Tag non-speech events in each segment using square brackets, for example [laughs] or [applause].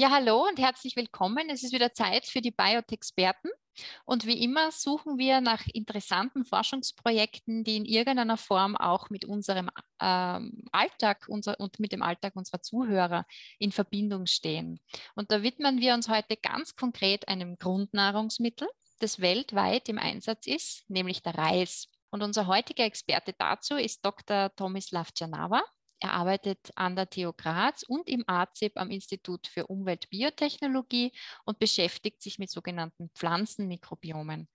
Ja, hallo und herzlich willkommen. Es ist wieder Zeit für die Biotexperten. Und wie immer suchen wir nach interessanten Forschungsprojekten, die in irgendeiner Form auch mit unserem ähm, Alltag unser, und mit dem Alltag unserer Zuhörer in Verbindung stehen. Und da widmen wir uns heute ganz konkret einem Grundnahrungsmittel, das weltweit im Einsatz ist, nämlich der Reis. Und unser heutiger Experte dazu ist Dr. Tomislav Janava. Er arbeitet an der TU Graz und im AZIP am Institut für Umweltbiotechnologie und beschäftigt sich mit sogenannten Pflanzenmikrobiomen.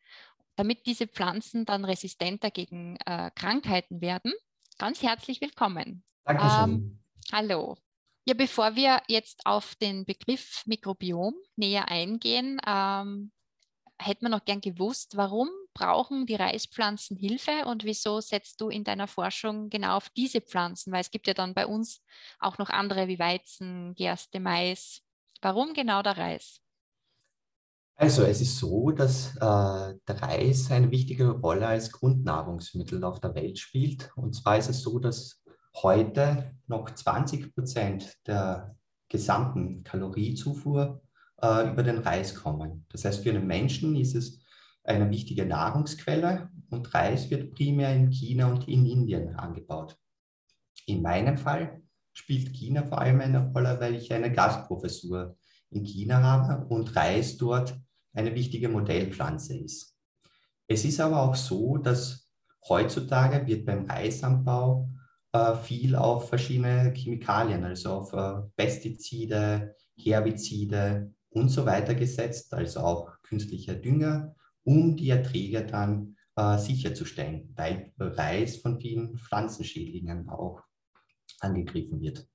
Damit diese Pflanzen dann resistenter gegen äh, Krankheiten werden. Ganz herzlich willkommen. Dankeschön. Ähm, hallo. Ja, bevor wir jetzt auf den Begriff Mikrobiom näher eingehen, ähm, hätte man noch gern gewusst, warum brauchen die Reispflanzen Hilfe und wieso setzt du in deiner Forschung genau auf diese Pflanzen? Weil es gibt ja dann bei uns auch noch andere wie Weizen, Gerste, Mais. Warum genau der Reis? Also es ist so, dass äh, der Reis eine wichtige Rolle als Grundnahrungsmittel auf der Welt spielt. Und zwar ist es so, dass heute noch 20 Prozent der gesamten Kaloriezufuhr äh, über den Reis kommen. Das heißt, für einen Menschen ist es eine wichtige Nahrungsquelle und Reis wird primär in China und in Indien angebaut. In meinem Fall spielt China vor allem eine Rolle, weil ich eine Gastprofessur in China habe und Reis dort eine wichtige Modellpflanze ist. Es ist aber auch so, dass heutzutage wird beim Reisanbau äh, viel auf verschiedene Chemikalien, also auf äh, Pestizide, Herbizide und so weiter gesetzt, also auch künstlicher Dünger um die Erträge dann äh, sicherzustellen, weil Reis von vielen Pflanzenschädlingen auch angegriffen wird.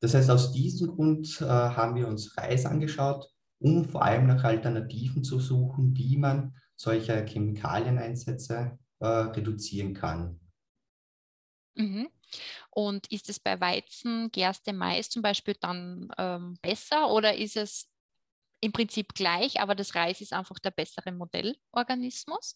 Das heißt, aus diesem Grund äh, haben wir uns Reis angeschaut, um vor allem nach Alternativen zu suchen, wie man solche Chemikalieneinsätze äh, reduzieren kann. Mhm. Und ist es bei Weizen, Gerste, Mais zum Beispiel dann ähm, besser oder ist es im Prinzip gleich, aber das Reis ist einfach der bessere Modellorganismus.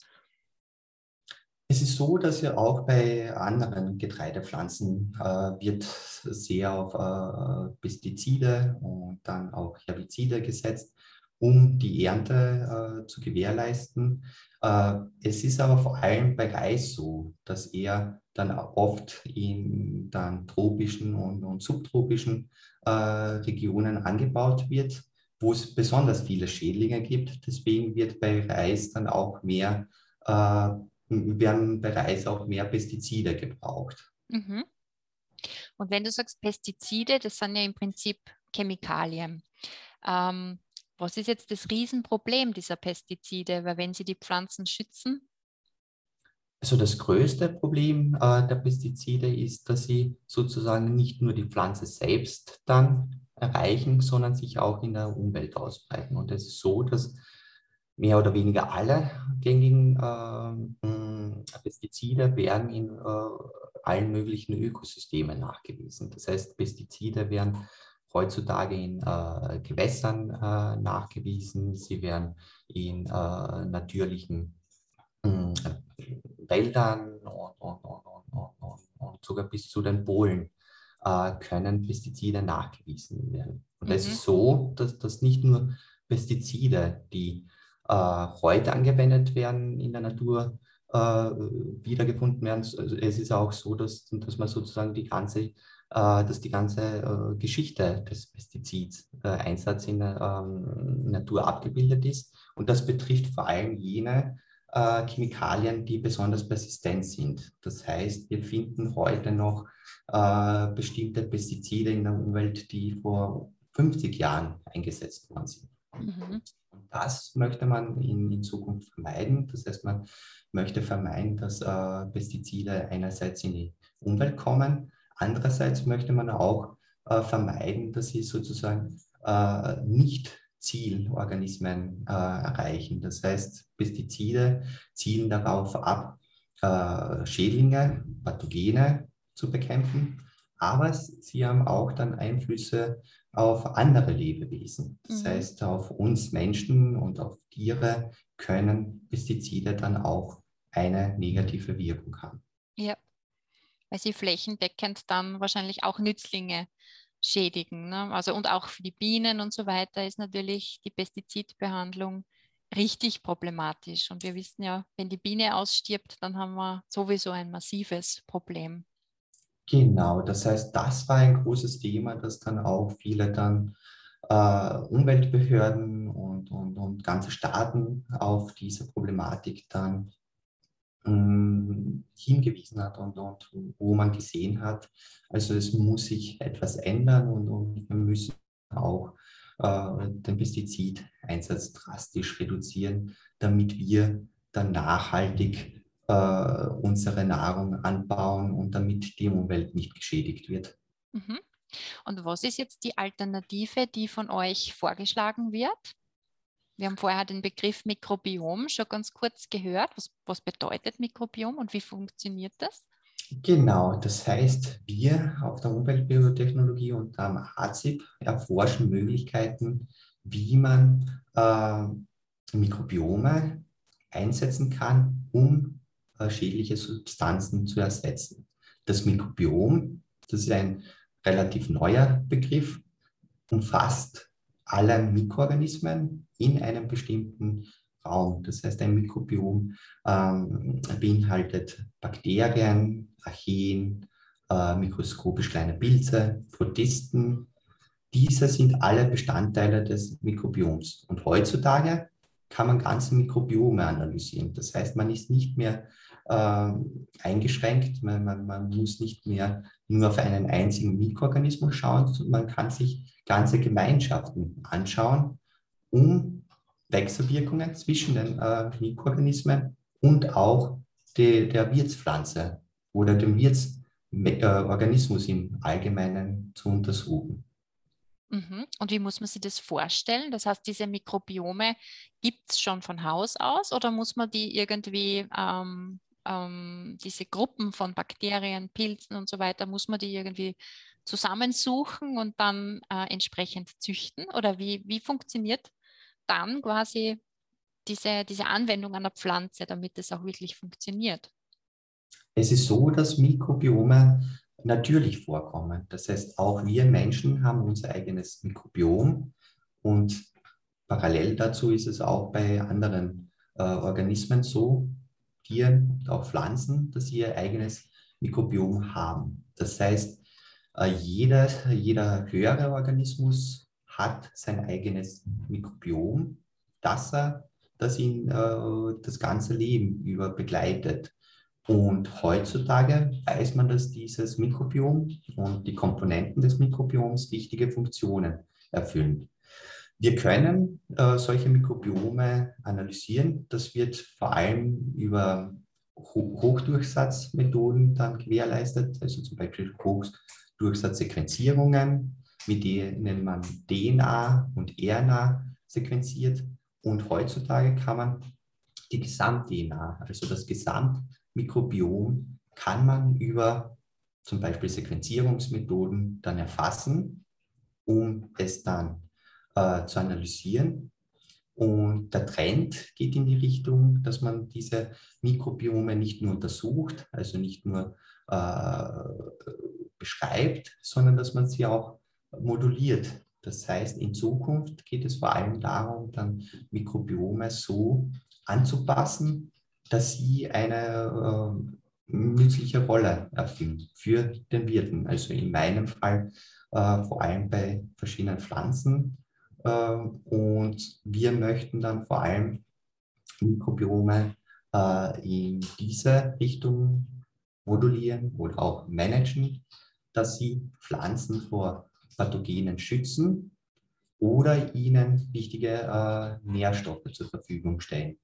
Es ist so, dass ja auch bei anderen Getreidepflanzen äh, wird sehr auf äh, Pestizide und dann auch Herbizide gesetzt, um die Ernte äh, zu gewährleisten. Äh, es ist aber vor allem bei Reis so, dass er dann oft in dann tropischen und, und subtropischen äh, Regionen angebaut wird wo es besonders viele Schädlinge gibt. Deswegen wird bei Reis dann auch mehr, äh, werden bei Reis auch mehr Pestizide gebraucht. Mhm. Und wenn du sagst Pestizide, das sind ja im Prinzip Chemikalien. Ähm, was ist jetzt das Riesenproblem dieser Pestizide? Weil wenn sie die Pflanzen schützen, also das größte Problem äh, der Pestizide ist, dass sie sozusagen nicht nur die Pflanze selbst dann erreichen, sondern sich auch in der Umwelt ausbreiten. Und es ist so, dass mehr oder weniger alle gängigen äh, Pestizide werden in äh, allen möglichen Ökosystemen nachgewiesen. Das heißt, Pestizide werden heutzutage in äh, Gewässern äh, nachgewiesen, sie werden in äh, natürlichen hm, Wäldern und, und, und, und, sogar bis zu den Polen äh, können Pestizide nachgewiesen werden. Und es mhm. ist so, dass, dass nicht nur Pestizide, die äh, heute angewendet werden in der Natur, äh, wiedergefunden werden. Also es ist auch so, dass, dass man sozusagen die ganze, äh, dass die ganze äh, Geschichte des Pestizids, äh, in der ähm, Natur abgebildet ist. Und das betrifft vor allem jene äh, Chemikalien, die besonders persistent sind. Das heißt, wir finden heute noch äh, bestimmte Pestizide in der Umwelt, die vor 50 Jahren eingesetzt worden sind. Mhm. Das möchte man in, in, Zukunft vermeiden. Das heißt, man möchte vermeiden, dass äh, Pestizide einerseits in die Umwelt kommen, andererseits möchte man auch äh, vermeiden, dass sie sozusagen äh, nicht Zielorganismen äh, erreichen. Das heißt, Pestizide zielen darauf ab, äh, Schädlinge, Pathogene zu bekämpfen, aber sie haben auch dann Einflüsse auf andere Lebewesen. Das mhm. heißt, auf uns Menschen und auf Tiere können Pestizide dann auch eine negative Wirkung haben. Ja, weil sie flächendeckend dann wahrscheinlich auch Nützlinge schädigen. Ne? Also und auch für die Bienen und so weiter ist natürlich die Pestizidbehandlung richtig problematisch. Und wir wissen ja, wenn die Biene ausstirbt, dann haben wir sowieso ein massives Problem. Genau, das heißt, das war ein großes Thema, das dann auch viele dann äh, Umweltbehörden und, und, und ganze Staaten auf diese Problematik dann hingewiesen hat und, und wo man gesehen hat, also es muss sich etwas ändern und, und wir müssen auch äh, den Pestizideinsatz drastisch reduzieren, damit wir dann nachhaltig äh, unsere Nahrung anbauen und damit die Umwelt nicht geschädigt wird. Mhm. Und was ist jetzt die Alternative, die von euch vorgeschlagen wird? Wir haben vorher den Begriff Mikrobiom schon ganz kurz gehört. Was, was bedeutet Mikrobiom und wie funktioniert das? Genau, das heißt, wir auf der Umweltbiotechnologie und am HAZIP erforschen Möglichkeiten, wie man äh, Mikrobiome einsetzen kann, um äh, schädliche Substanzen zu ersetzen. Das Mikrobiom, das ist ein relativ neuer Begriff, umfasst alle Mikroorganismen in einem bestimmten Raum. Das heißt, ein Mikrobiom ähm, beinhaltet Bakterien, Archeen, äh, mikroskopisch kleine Pilze, Protisten. Diese sind alle Bestandteile des Mikrobioms. Und heutzutage kann man ganze Mikrobiome analysieren. Das heißt, man ist nicht mehr äh, eingeschränkt. Man, man, man, muss nicht mehr nur auf einen einzigen Mikroorganismus schauen, sondern man kann sich ganze Gemeinschaften anschauen, um Wechselwirkungen zwischen den äh, Mikroorganismen und auch die, der Wirtspflanze oder dem Wirtsorganismus im Allgemeinen zu untersuchen. Mhm. Und wie muss man sich das vorstellen? Das heißt, diese Mikrobiome gibt es schon von Haus aus oder muss man die irgendwie ähm, ähm, diese Gruppen von Bakterien, Pilzen und so weiter, muss man die irgendwie zusammensuchen und dann äh, entsprechend züchten? Oder wie, wie funktioniert dann quasi diese, diese Anwendung einer Pflanze, damit es auch wirklich funktioniert? Es ist so, dass Mikrobiome natürlich vorkommen. Das heißt, auch wir Menschen haben unser eigenes Mikrobiom und parallel dazu ist es auch bei anderen äh, Organismen so, Tieren und auch Pflanzen, dass sie ihr eigenes Mikrobiom haben. Das heißt, äh, jeder, jeder höhere Organismus hat sein eigenes Mikrobiom, das er, das ihn äh, das ganze Leben über begleitet. Und heutzutage weiß man, dass dieses Mikrobiom und die Komponenten des Mikrobioms wichtige Funktionen erfüllen. Wir können äh, solche Mikrobiome analysieren. Das wird vor allem über Ho Hochdurchsatzmethoden dann gewährleistet, also zum Beispiel Hochdurchsatzsequenzierungen, mit denen man DNA und RNA sequenziert. Und heutzutage kann man die Gesamt-DNA, also das Gesamtmikrobiom, kann man über zum Beispiel Sequenzierungsmethoden dann erfassen, um es dann äh, zu analysieren. Und der Trend geht in die Richtung, dass man diese Mikrobiome nicht nur untersucht, also nicht nur äh, beschreibt, sondern dass man sie auch moduliert. Das heißt, in Zukunft geht es vor allem darum, dann Mikrobiome so anzupassen, dass sie eine äh, nützliche Rolle erfüllen für den Wirten. Also in meinem Fall äh, vor allem bei verschiedenen Pflanzen ähm, und wir möchten dann vor allem Mikrobiome äh, in diese Richtung modulieren oder auch managen, dass sie Pflanzen vor Pathogenen schützen oder ihnen wichtige äh, Nährstoffe zur Verfügung stellen.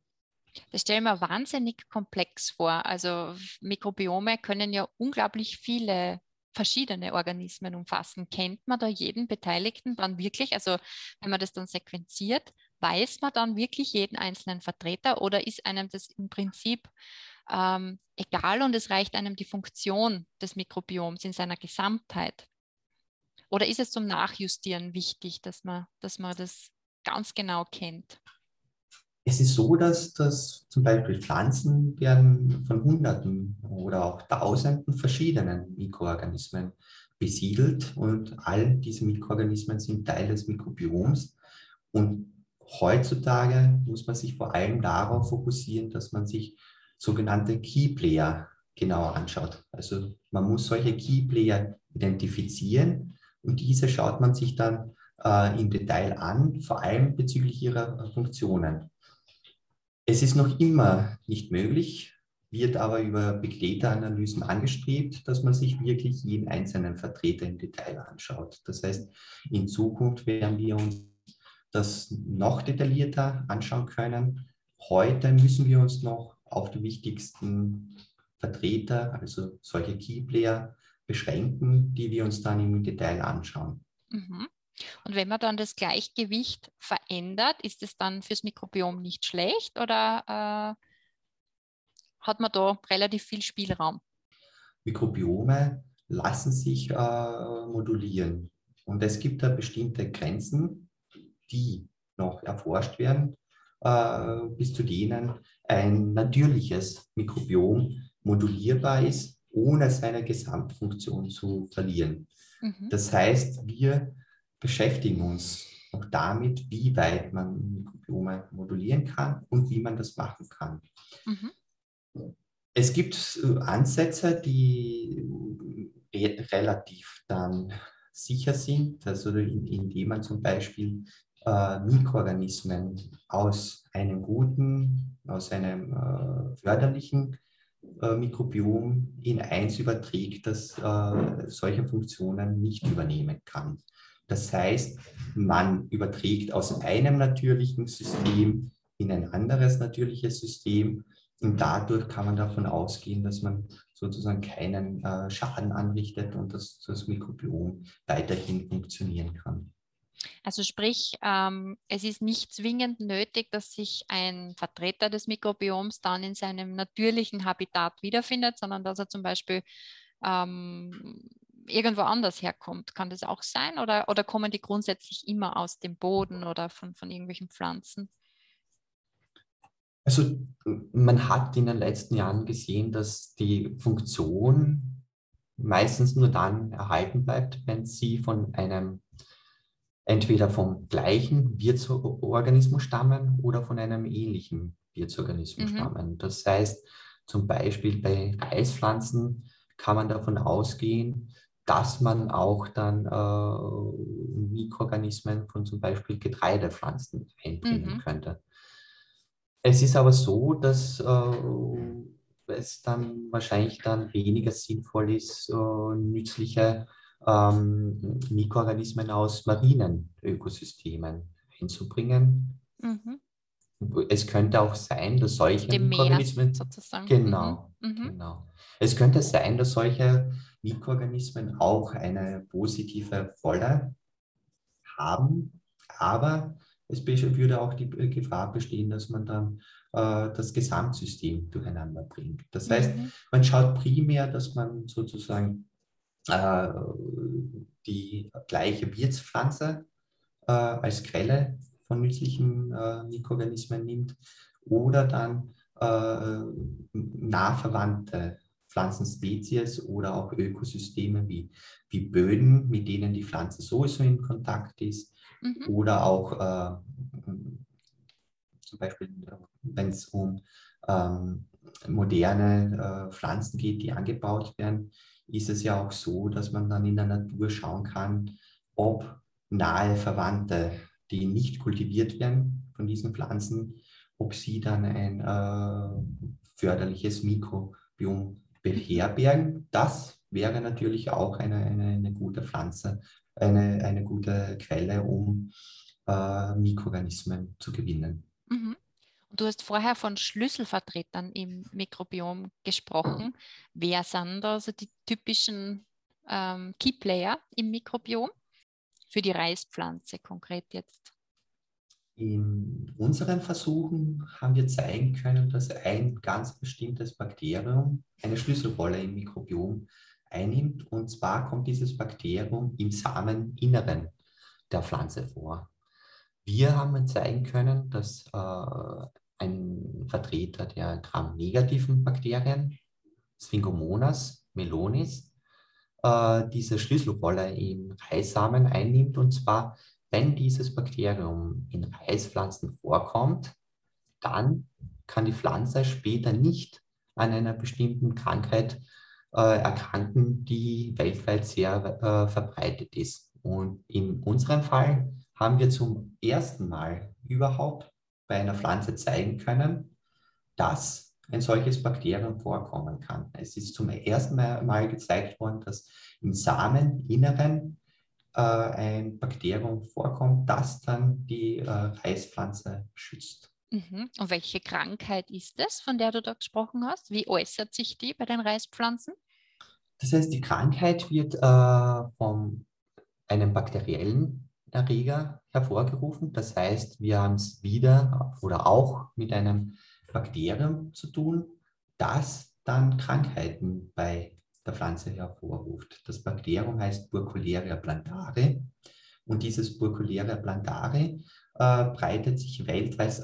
Das stelle ich mir wahnsinnig komplex vor. Also Mikrobiome können ja unglaublich viele verschiedene Organismen umfassen. Kennt man da jeden Beteiligten dann wirklich? Also wenn man das dann sequenziert, weiß man dann wirklich jeden einzelnen Vertreter oder ist einem das im Prinzip ähm, egal und es reicht einem die Funktion des Mikrobioms in seiner Gesamtheit? Oder ist es zum Nachjustieren wichtig, dass man, dass man das ganz genau kennt? Es ist so, dass, dass zum Beispiel Pflanzen werden von Hunderten oder auch Tausenden verschiedenen Mikroorganismen besiedelt und all diese Mikroorganismen sind Teil des Mikrobioms. Und heutzutage muss man sich vor allem darauf fokussieren, dass man sich sogenannte Key Player genauer anschaut. Also man muss solche Key Player identifizieren und diese schaut man sich dann äh, im Detail an, vor allem bezüglich ihrer Funktionen. Es ist noch immer nicht möglich, wird aber über Big Data-Analysen angestrebt, dass man sich wirklich jeden einzelnen Vertreter im Detail anschaut. Das heißt, in Zukunft werden wir uns das noch detaillierter anschauen können. Heute müssen wir uns noch auf die wichtigsten Vertreter, also solche Keyplayer, beschränken, die wir uns dann im Detail anschauen. Mhm. Und wenn man dann das Gleichgewicht verändert, ist es dann fürs Mikrobiom nicht schlecht oder äh, hat man da relativ viel Spielraum? Mikrobiome lassen sich äh, modulieren und es gibt da bestimmte Grenzen, die noch erforscht werden, äh, bis zu denen ein natürliches Mikrobiom modulierbar ist, ohne seine Gesamtfunktion zu verlieren. Mhm. Das heißt, wir beschäftigen uns auch damit, wie weit man Mikrobiome modulieren kann und wie man das machen kann. Mhm. Es gibt äh, Ansätze, die relativ dann sicher sind, also indem man zum Beispiel äh, Mikroorganismen aus einem guten, aus einem äh, förderlichen äh, Mikrobiom in eins überträgt, das äh, solche Funktionen nicht übernehmen kann. Das heißt, man überträgt aus einem natürlichen System in ein anderes natürliches System und dadurch kann man davon ausgehen, dass man sozusagen keinen äh, Schaden anrichtet und dass das Mikrobiom weiterhin funktionieren kann. Also sprich, ähm, es ist nicht zwingend nötig, dass sich ein Vertreter des Mikrobioms dann in seinem natürlichen Habitat wiederfindet, sondern dass er zum Beispiel ähm, irgendwo anders herkommt. Kann das auch sein? Oder, oder kommen die grundsätzlich immer aus dem Boden oder von, von irgendwelchen Pflanzen? Also man hat in den letzten Jahren gesehen, dass die Funktion meistens nur dann erhalten bleibt, wenn sie von einem entweder vom gleichen Wirtsorganismus stammen oder von einem ähnlichen Wirtsorganismus mhm. stammen. Das heißt, zum Beispiel bei Reispflanzen kann man davon ausgehen, dass man auch dann äh, Mikroorganismen von zum Beispiel Getreidepflanzen einbringen mhm. könnte. Es ist aber so, dass äh, es dann wahrscheinlich dann weniger sinnvoll ist, äh, nützliche ähm, Mikroorganismen aus marinen Ökosystemen hinzubringen. Mhm. Es könnte auch sein, dass solche Dem Mikroorganismen Meer sozusagen. Genau, mhm. mhm. genau. Es könnte sein, dass solche Mikroorganismen auch eine positive Rolle haben, aber es würde auch die Gefahr bestehen, dass man dann äh, das Gesamtsystem durcheinander bringt. Das heißt, mhm. man schaut primär, dass man sozusagen äh, die gleiche Wirtspflanze äh, als Quelle von nützlichen äh, Mikroorganismen nimmt oder dann äh, nah verwandte Pflanzenspezies oder auch Ökosysteme wie, wie Böden, mit denen die Pflanze sowieso in Kontakt ist mhm. oder auch äh, zum Beispiel, wenn es um ähm, moderne äh, Pflanzen geht, die angebaut werden, ist es ja auch so, dass man dann in der Natur schauen kann, ob nahe Verwandte, die nicht kultiviert werden von diesen Pflanzen, ob sie dann ein äh, förderliches Mikrobiom beherbergen. Das wäre natürlich auch eine, eine, eine gute Pflanze, eine, eine gute Quelle, um äh, Mikroorganismen zu gewinnen. Mhm. Du hast vorher von Schlüsselvertretern im Mikrobiom gesprochen. Wer sind also die typischen ähm, Keyplayer im Mikrobiom für die Reispflanze konkret jetzt? In unseren Versuchen haben wir zeigen können, dass ein ganz bestimmtes Bakterium eine Schlüsselrolle im Mikrobiom einnimmt. Und zwar kommt dieses Bakterium im Sameninneren der Pflanze vor. Wir haben zeigen können, dass äh, ein Vertreter der gramnegativen Bakterien, Sphingomonas melonis, äh, diese Schlüsselrolle im Reissamen einnimmt. Und zwar, wenn dieses Bakterium in Reispflanzen vorkommt, dann kann die Pflanze später nicht an einer bestimmten Krankheit äh, erkranken, die weltweit sehr äh, verbreitet ist. Und in unserem Fall haben wir zum ersten Mal überhaupt bei einer Pflanze zeigen können, dass ein solches Bakterium vorkommen kann. Es ist zum ersten Mal gezeigt worden, dass im Sameninneren äh, ein Bakterium vorkommt, das dann die äh, Reispflanze schützt. Mhm. Und welche Krankheit ist es, von der du da gesprochen hast? Wie äußert sich die bei den Reispflanzen? Das heißt, die Krankheit wird äh, von einem bakteriellen Erreger hervorgerufen. Das heißt, wir haben es wieder oder auch mit einem Bakterium zu tun, das dann Krankheiten bei der Pflanze hervorruft. Das Bakterium heißt Burkholleria plantare und dieses Burkholleria plantare äh, breitet sich weltweit,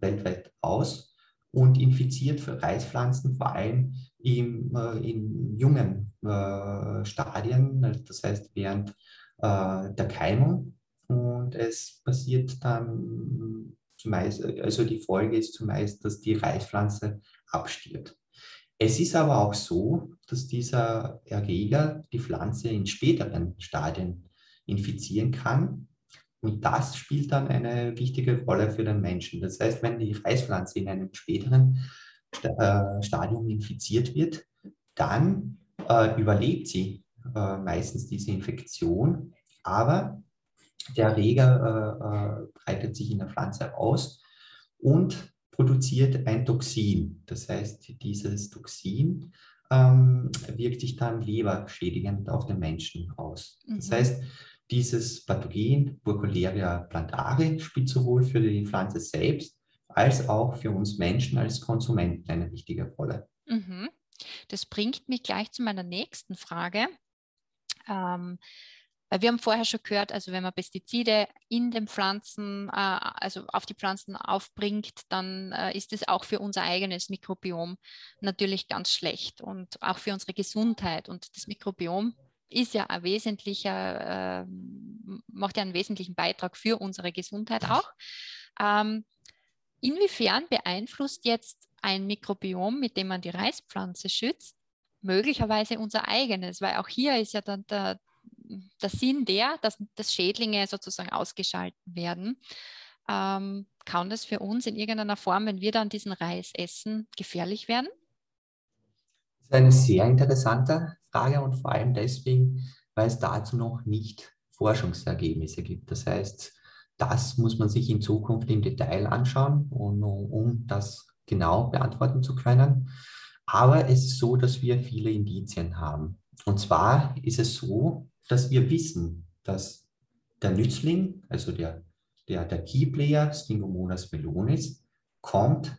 weltweit aus und infiziert für Reispflanzen vor allem im, äh, in jungen äh, Stadien, das heißt während äh, der Keimung. Und es passiert dann zumeist, also die Folge ist zumeist, dass die Reispflanze abstirbt. Es ist aber auch so, dass dieser Erreger die Pflanze in späteren Stadien infizieren kann und das spielt dann eine wichtige Rolle für den Menschen. Das heißt, wenn die Reispflanze in einem späteren äh, Stadium infiziert wird, dann äh, überlebt sie äh, meistens diese Infektion, aber der Erreger äh, äh, breitet sich in der Pflanze aus und produziert ein Toxin. Das heißt, dieses Toxin ähm, wirkt sich dann leberschädigend auf den Menschen aus. Das mhm. heißt, dieses Pathogen Burkholleria plantare spielt sowohl für die Pflanze selbst als auch für uns Menschen als Konsumenten eine wichtige Rolle. Mhm. Das bringt mich gleich zu meiner nächsten Frage. Ähm, weil wir haben vorher schon gehört, also wenn man Pestizide in den Pflanzen, äh, also auf die Pflanzen aufbringt, dann äh, ist es auch für unser eigenes Mikrobiom natürlich ganz schlecht und auch für unsere Gesundheit. Und das Mikrobiom ist ja ein wesentlicher, äh, macht ja einen wesentlichen Beitrag für unsere Gesundheit auch. Ähm, inwiefern beeinflusst jetzt ein Mikrobiom, mit dem man die Reispflanze schützt, möglicherweise unser eigenes? Weil auch hier ist ja dann der, der Sinn der, dass, dass Schädlinge sozusagen ausgeschaltet werden. Ähm, kann das für uns in irgendeiner Form, wenn wir dann diesen Reis essen, gefährlich werden? Das ist eine sehr interessante Frage und vor allem deswegen, weil es dazu noch nicht Forschungsergebnisse gibt. Das heißt, das muss man sich in Zukunft im Detail anschauen, um, um das genau beantworten zu können. Aber es ist so, dass wir viele Indizien haben. Und zwar ist es so, dass wir wissen, dass der Nützling, also der, der, der Keyplayer Stingomonas melonis, kommt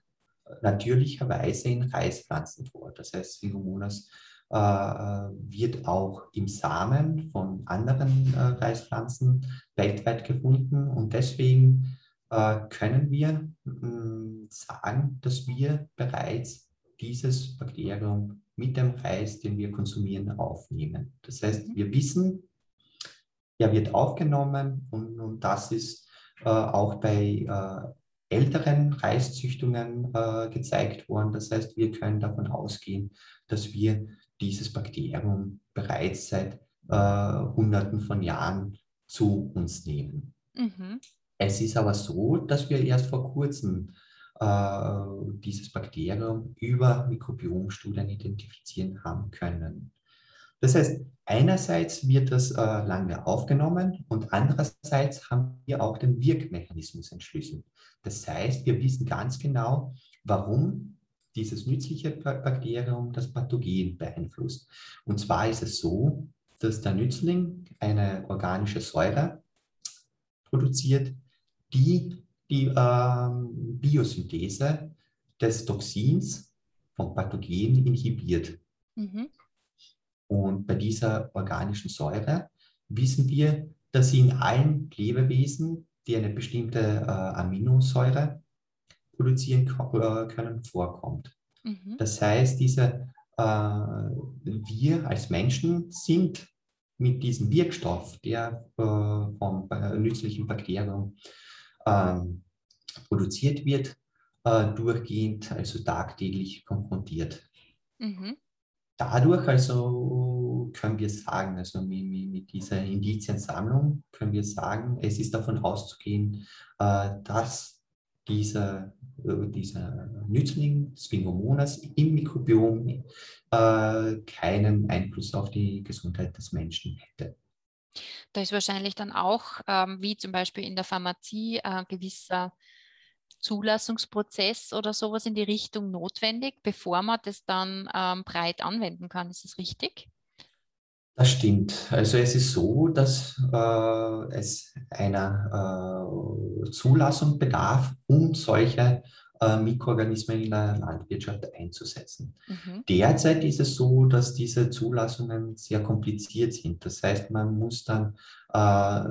natürlicherweise in Reispflanzen vor. Das heißt, Stingomonas äh, äh, wird auch im Samen von anderen äh, Reispflanzen weltweit gefunden. Und deswegen können wir sagen, dass wir bereits dieses Bakterium mit dem Reis, den wir konsumieren, aufnehmen. Das heißt, mhm. wir wissen, er wird aufgenommen und, und das ist äh, auch bei äh, älteren Reiszüchtungen äh, gezeigt worden. Das heißt, wir können davon ausgehen, dass wir dieses Bakterium bereits seit äh, Hunderten von Jahren zu uns nehmen. Mhm. Es ist aber so, dass wir erst vor kurzem dieses Bakterium über Mikrobiomstudien identifizieren haben können. Das heißt, einerseits wird das äh, lange aufgenommen und andererseits haben wir auch den Wirkmechanismus entschlüsselt. Das heißt, wir wissen ganz genau, warum dieses nützliche Bakterium das Pathogen beeinflusst. Und zwar ist es so, dass der Nützling eine organische Säure produziert, die die ähm, Biosynthese des Toxins vom Pathogen inhibiert. Mhm. Und bei dieser organischen Säure wissen wir, dass sie in allen Lebewesen, die eine bestimmte äh, Aminosäure produzieren können, vorkommt. Mhm. Das heißt, diese, äh, wir als Menschen sind mit diesem Wirkstoff, der äh, vom äh, nützlichen Bakterium ähm, produziert wird, äh, durchgehend, also tagtäglich konfrontiert. Mhm. Dadurch also können wir sagen, also mit, mit, dieser Indiziensammlung können wir sagen, es ist davon auszugehen, äh, dass dieser, äh, dieser Nützling Sphingomonas im Mikrobiom äh, keinen Einfluss auf die Gesundheit des Menschen hätte. Da ist wahrscheinlich dann auch, ähm, wie zum Beispiel in der Pharmazie, ein gewisser Zulassungsprozess oder sowas in die Richtung notwendig, bevor man das dann ähm, breit anwenden kann. Ist das richtig? Das stimmt. Also es ist so, dass äh, es einer äh, Zulassung bedarf, um solche äh, Mikroorganismen in der Landwirtschaft einzusetzen. Mhm. Derzeit ist es so, dass diese Zulassungen sehr kompliziert sind. Das heißt, man muss dann äh,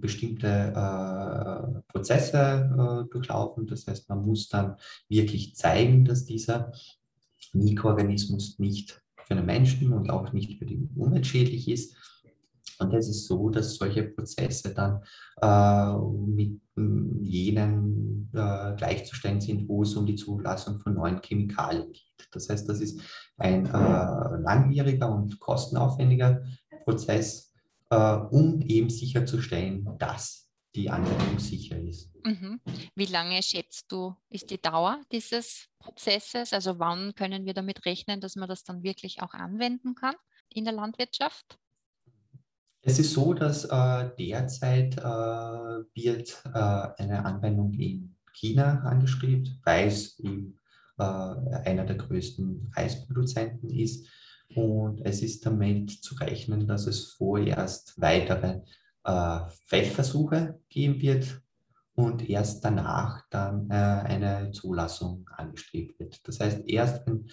bestimmte äh, Prozesse äh, durchlaufen. Das heißt, man muss dann wirklich zeigen, dass dieser Mikroorganismus nicht für den Menschen und auch nicht für die Umwelt schädlich ist. Und es ist so, dass solche Prozesse dann äh, mit mm, jenen äh, gleichzustellen sind, wo es um die Zulassung von neuen Chemikalien geht. Das heißt, das ist ein äh, langwieriger und kostenaufwendiger Prozess, äh, um eben sicherzustellen, dass die Anwendung sicher ist. Mhm. Wie lange schätzt du, ist die Dauer dieses Prozesses? Also wann können wir damit rechnen, dass man das dann wirklich auch anwenden kann in der Landwirtschaft? Es ist so, dass äh, derzeit äh, wird äh, eine Anwendung in China angestrebt, weil es eben äh, einer der größten Reisproduzenten ist. Und es ist damit zu rechnen, dass es vorerst weitere äh, Feldversuche geben wird und erst danach dann äh, eine Zulassung angestrebt wird. Das heißt, erst wenn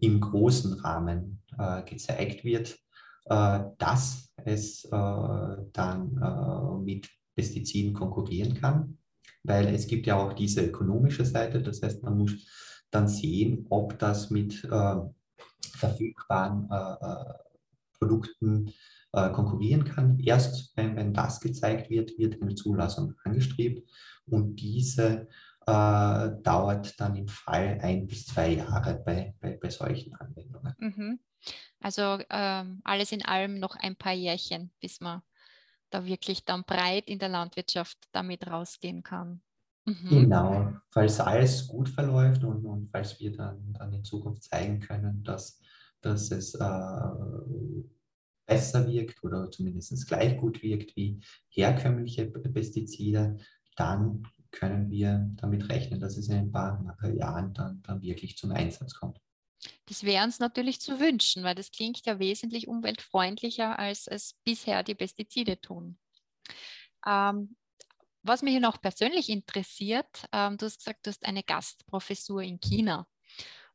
im großen Rahmen gezeigt wird, dass es dann mit Pestiziden konkurrieren kann, weil es gibt ja auch diese ökonomische Seite, das heißt, man muss dann sehen, ob das mit äh, verfügbaren äh, äh Produkten äh, konkurrieren kann. Erst wenn, wenn das gezeigt wird, wird eine Zulassung angestrebt und diese äh, dauert dann im Fall ein bis zwei Jahre bei, bei, bei solchen Anwendungen. Mhm. Also ähm, alles in allem noch ein paar Jährchen, bis man da wirklich dann breit in der Landwirtschaft damit rausgehen kann. Mhm. Genau, falls alles gut verläuft und, und falls wir dann, dann in Zukunft zeigen können, dass, dass es äh, besser wirkt oder zumindest gleich gut wirkt wie herkömmliche Pestizide, dann können wir damit rechnen, dass es in ein paar Jahren dann, dann wirklich zum Einsatz kommt. Das wäre uns natürlich zu wünschen, weil das klingt ja wesentlich umweltfreundlicher, als es bisher die Pestizide tun. Ähm, was mich noch persönlich interessiert, ähm, du hast gesagt, du hast eine Gastprofessur in China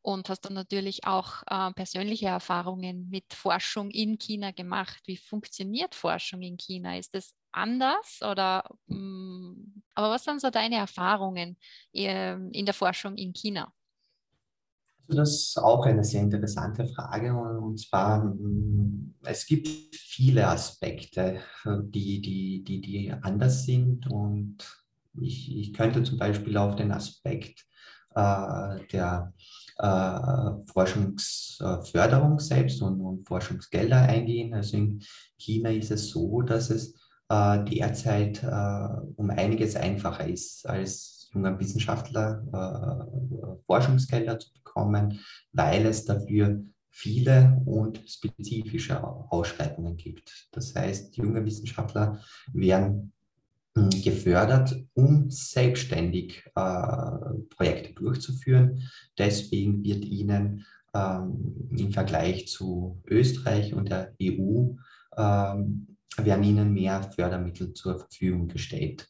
und hast dann natürlich auch äh, persönliche Erfahrungen mit Forschung in China gemacht. Wie funktioniert Forschung in China? Ist das anders oder mh, mm, aber was sind so deine Erfahrungen äh, in der Forschung in China? Das ist auch eine sehr interessante Frage und zwar mm, es gibt viele Aspekte, die, die, die, die anders sind und ich, ich könnte zum Beispiel auf den Aspekt äh, der äh, Forschungsförderung selbst und, und, Forschungsgelder eingehen. Also in China ist es so, dass es äh, derzeit äh, um einiges einfacher ist, als junger Wissenschaftler äh, Forschungsgelder zu bekommen, weil es dafür viele und spezifische Ausschreibungen gibt. Das heißt, junge Wissenschaftler werden gefördert, um selbstständig äh, Projekte durchzuführen. Deswegen wird ihnen ähm, im Vergleich zu Österreich und der EU ähm, werden ihnen mehr Fördermittel zur Verfügung gestellt.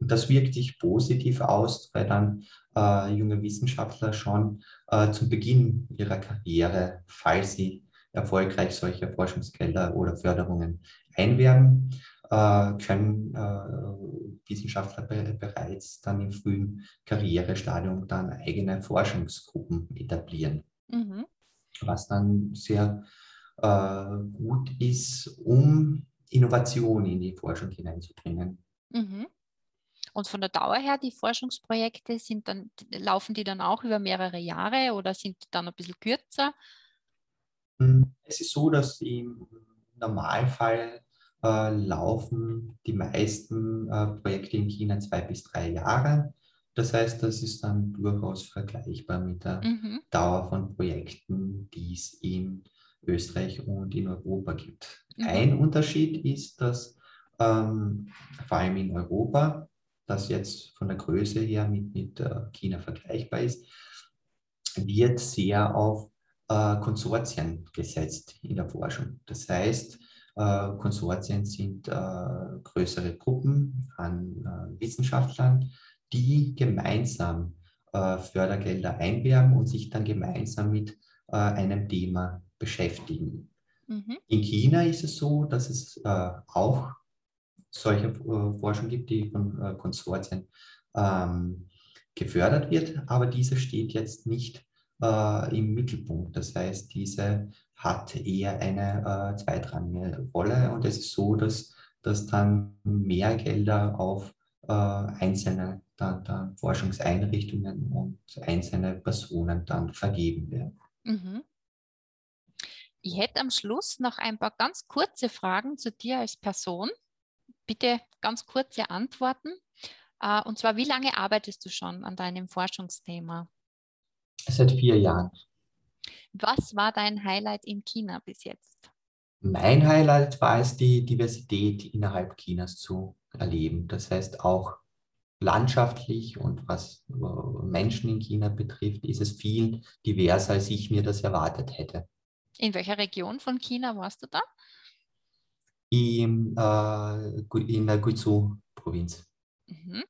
Und das wirkt sich positiv aus, weil dann äh, junge Wissenschaftler schon äh, zum Beginn ihrer Karriere, falls sie erfolgreich solche Forschungsgelder oder Förderungen einwerben, äh, können äh, Wissenschaftler be bereits dann im frühen Karrierestadium dann eigene Forschungsgruppen etablieren. Mhm. Was dann sehr äh, gut ist, um Innovation in die Forschung hineinzubringen. Mhm. Und von der Dauer her, die Forschungsprojekte sind dann, laufen die dann auch über mehrere Jahre oder sind die dann ein bisschen kürzer? Hm, es ist so, dass im Normalfall äh, laufen die meisten äh, Projekte in China zwei bis drei Jahre. Das heißt, das ist dann durchaus vergleichbar mit der mhm. Dauer von Projekten, die es in Österreich und in Europa gibt. Mhm. Ein Unterschied ist, dass ähm, vor allem in Europa, das jetzt von der Größe her mit, mit äh, China vergleichbar ist, wird sehr auf äh, Konsortien gesetzt in der Forschung. Das heißt, äh, Konsortien sind äh, größere Gruppen an äh, Wissenschaftlern, die gemeinsam äh, Fördergelder einwerben und sich dann gemeinsam mit einem Thema beschäftigen. Mhm. In China ist es so, dass es auch solche äh, Forschung gibt, die von äh, Konsortien ähm, gefördert wird, aber diese steht jetzt nicht äh, im Mittelpunkt. Das heißt, diese hat eher eine zweitrangige Rolle und es ist so, dass, dass dann mehr Gelder auf einzelne dann, dann Forschungseinrichtungen und einzelne Personen dann vergeben werden. Mhm. Ich hätte am Schluss noch ein paar ganz kurze Fragen zu dir als Person. Bitte ganz kurze Antworten. Äh, und zwar, wie lange arbeitest du schon an deinem Forschungsthema? Seit vier Jahren. Was war dein Highlight in China bis jetzt? Mein Highlight war es, die Diversität innerhalb Chinas zu erleben. Das heißt auch landschaftlich und was Menschen in China betrifft, ist es viel diverser, als ich mir das erwartet hätte. In welcher Region von China warst du da? In, äh, in der Guizhou-Provinz. Mhm.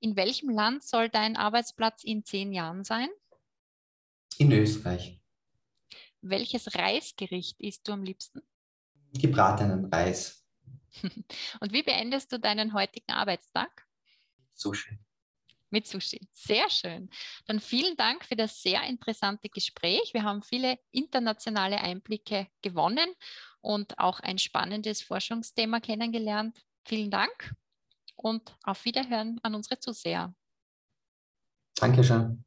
In welchem Land soll dein Arbeitsplatz in zehn Jahren sein? In Österreich. Welches Reisgericht isst du am liebsten? Gebratenen Reis. [laughs] Und wie beendest du deinen heutigen Arbeitstag? Sushi. Mit Sushi. Sehr schön. Dann vielen Dank für das sehr interessante Gespräch. Wir haben viele internationale Einblicke gewonnen und auch ein spannendes Forschungsthema kennengelernt. Vielen Dank und auf Wiederhören an unsere Zuseher. Dankeschön.